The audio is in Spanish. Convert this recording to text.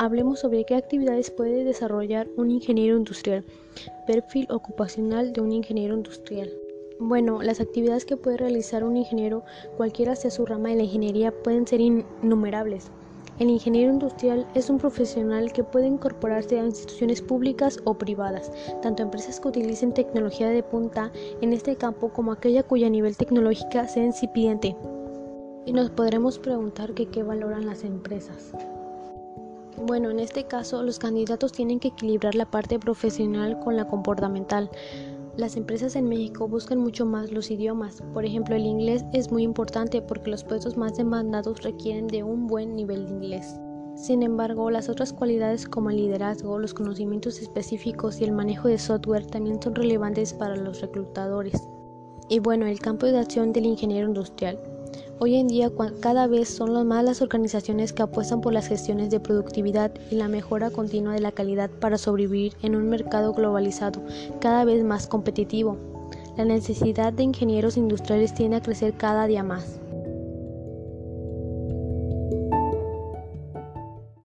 hablemos sobre qué actividades puede desarrollar un ingeniero industrial. Perfil ocupacional de un ingeniero industrial. Bueno, las actividades que puede realizar un ingeniero, cualquiera sea su rama de la ingeniería, pueden ser innumerables. El ingeniero industrial es un profesional que puede incorporarse a instituciones públicas o privadas, tanto empresas que utilicen tecnología de punta en este campo como aquella cuya nivel tecnológica sea incipiente. Y nos podremos preguntar que qué valoran las empresas. Bueno, en este caso los candidatos tienen que equilibrar la parte profesional con la comportamental. Las empresas en México buscan mucho más los idiomas. Por ejemplo, el inglés es muy importante porque los puestos más demandados requieren de un buen nivel de inglés. Sin embargo, las otras cualidades como el liderazgo, los conocimientos específicos y el manejo de software también son relevantes para los reclutadores. Y bueno, el campo de acción del ingeniero industrial. Hoy en día cada vez son más las organizaciones que apuestan por las gestiones de productividad y la mejora continua de la calidad para sobrevivir en un mercado globalizado cada vez más competitivo. La necesidad de ingenieros industriales tiende a crecer cada día más.